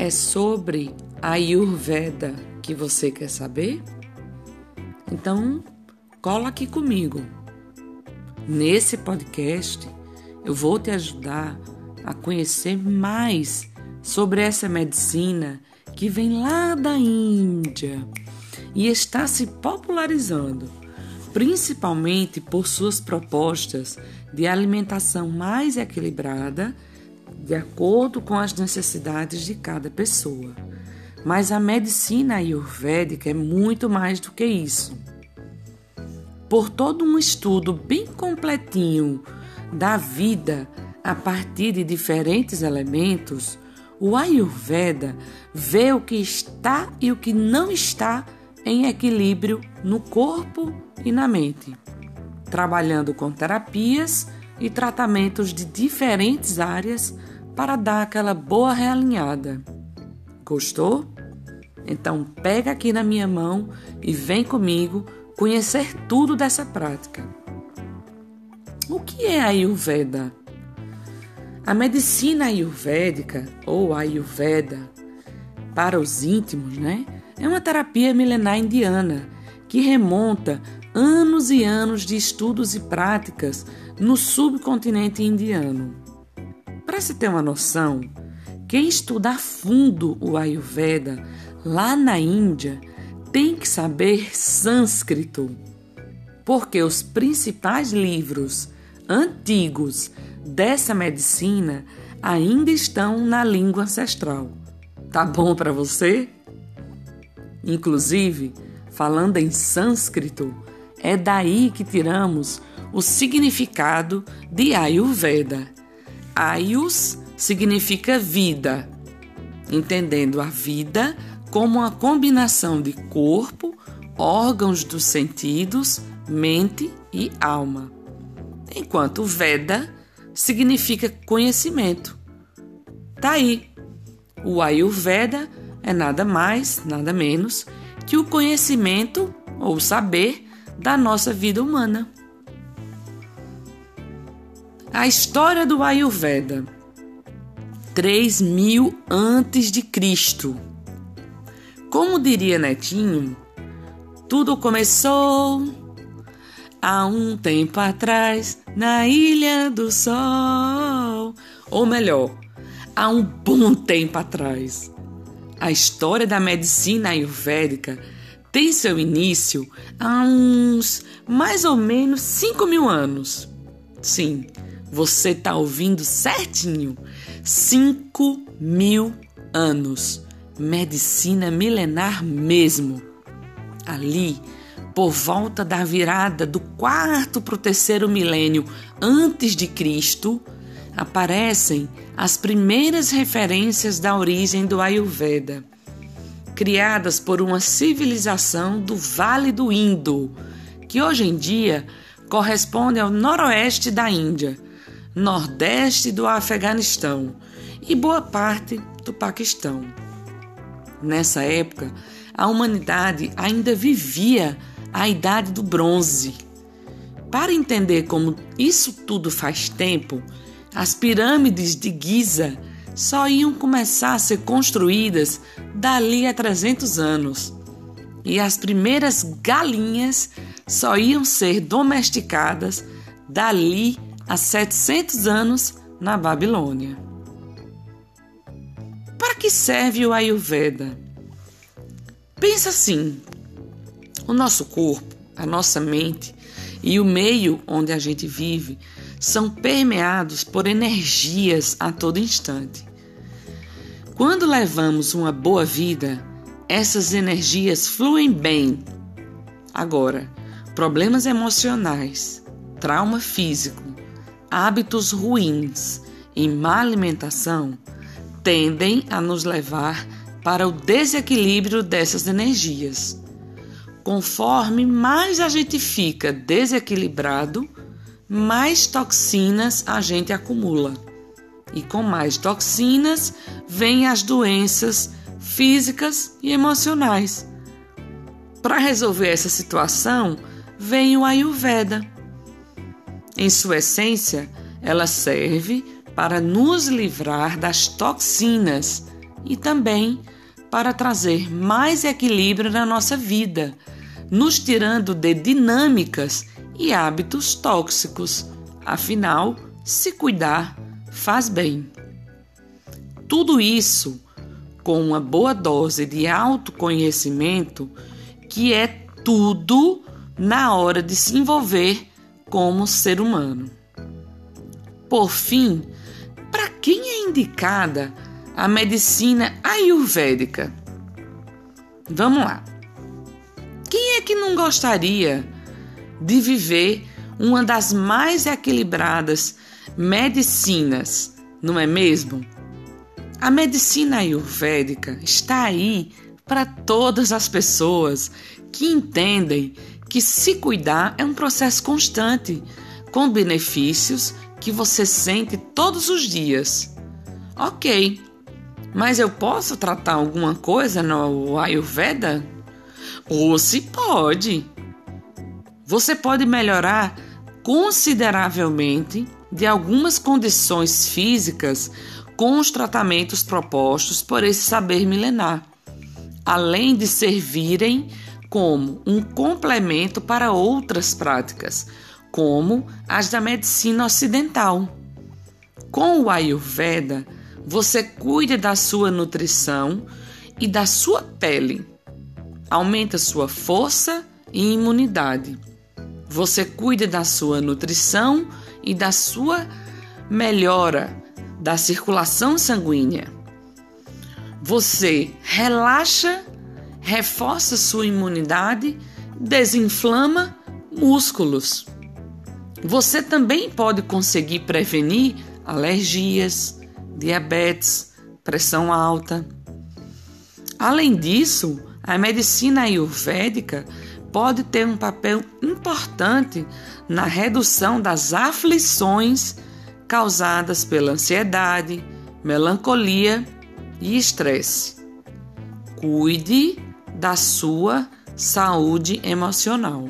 É sobre a Ayurveda que você quer saber? Então, cola aqui comigo. Nesse podcast, eu vou te ajudar a conhecer mais sobre essa medicina que vem lá da Índia e está se popularizando, principalmente por suas propostas de alimentação mais equilibrada de acordo com as necessidades de cada pessoa. Mas a medicina ayurvédica é muito mais do que isso. Por todo um estudo bem completinho da vida a partir de diferentes elementos, o Ayurveda vê o que está e o que não está em equilíbrio no corpo e na mente, trabalhando com terapias e tratamentos de diferentes áreas para dar aquela boa realinhada. Gostou? Então pega aqui na minha mão e vem comigo conhecer tudo dessa prática. O que é a Ayurveda? A medicina ayurvédica ou Ayurveda para os íntimos, né? É uma terapia milenar indiana que remonta anos e anos de estudos e práticas no subcontinente indiano. Para se ter uma noção, quem estuda a fundo o Ayurveda lá na Índia tem que saber sânscrito, porque os principais livros antigos dessa medicina ainda estão na língua ancestral. Tá bom para você? Inclusive, falando em sânscrito, é daí que tiramos o significado de Ayurveda Ayus significa vida, entendendo a vida como uma combinação de corpo, órgãos dos sentidos, mente e alma. Enquanto Veda significa conhecimento. Tá aí. O Ayurveda é nada mais, nada menos que o conhecimento ou saber da nossa vida humana. A história do Ayurveda. 3000 antes de Cristo. Como diria Netinho, tudo começou há um tempo atrás na Ilha do Sol. Ou melhor, há um bom tempo atrás. A história da medicina ayurvédica tem seu início há uns mais ou menos 5 mil anos. Sim, você está ouvindo certinho. 5 mil anos. Medicina milenar mesmo. Ali, por volta da virada do quarto para o terceiro milênio antes de Cristo, aparecem as primeiras referências da origem do Ayurveda, criadas por uma civilização do Vale do Indo, que hoje em dia corresponde ao noroeste da Índia nordeste do Afeganistão e boa parte do Paquistão. Nessa época, a humanidade ainda vivia a idade do bronze. Para entender como isso tudo faz tempo, as pirâmides de Giza só iam começar a ser construídas dali a 300 anos. E as primeiras galinhas só iam ser domesticadas dali há 700 anos na Babilônia. Para que serve o Ayurveda? Pensa assim: o nosso corpo, a nossa mente e o meio onde a gente vive são permeados por energias a todo instante. Quando levamos uma boa vida, essas energias fluem bem. Agora, problemas emocionais, trauma físico, hábitos ruins e má alimentação tendem a nos levar para o desequilíbrio dessas energias. Conforme mais a gente fica desequilibrado, mais toxinas a gente acumula. E com mais toxinas vêm as doenças físicas e emocionais. Para resolver essa situação, vem o Ayurveda em sua essência, ela serve para nos livrar das toxinas e também para trazer mais equilíbrio na nossa vida, nos tirando de dinâmicas e hábitos tóxicos. Afinal, se cuidar faz bem. Tudo isso com uma boa dose de autoconhecimento, que é tudo na hora de se envolver como ser humano. Por fim, para quem é indicada a medicina ayurvédica? Vamos lá. Quem é que não gostaria de viver uma das mais equilibradas medicinas, não é mesmo? A medicina ayurvédica está aí para todas as pessoas que entendem que se cuidar é um processo constante, com benefícios que você sente todos os dias. Ok, mas eu posso tratar alguma coisa no Ayurveda? Ou se pode. Você pode melhorar consideravelmente de algumas condições físicas com os tratamentos propostos por esse saber milenar, além de servirem como um complemento para outras práticas, como as da medicina ocidental. Com o Ayurveda, você cuida da sua nutrição e da sua pele, aumenta sua força e imunidade. Você cuida da sua nutrição e da sua melhora da circulação sanguínea. Você relaxa, reforça sua imunidade, desinflama músculos. Você também pode conseguir prevenir alergias, diabetes, pressão alta. Além disso, a medicina ayurvédica pode ter um papel importante na redução das aflições causadas pela ansiedade, melancolia e estresse. Cuide da sua saúde emocional.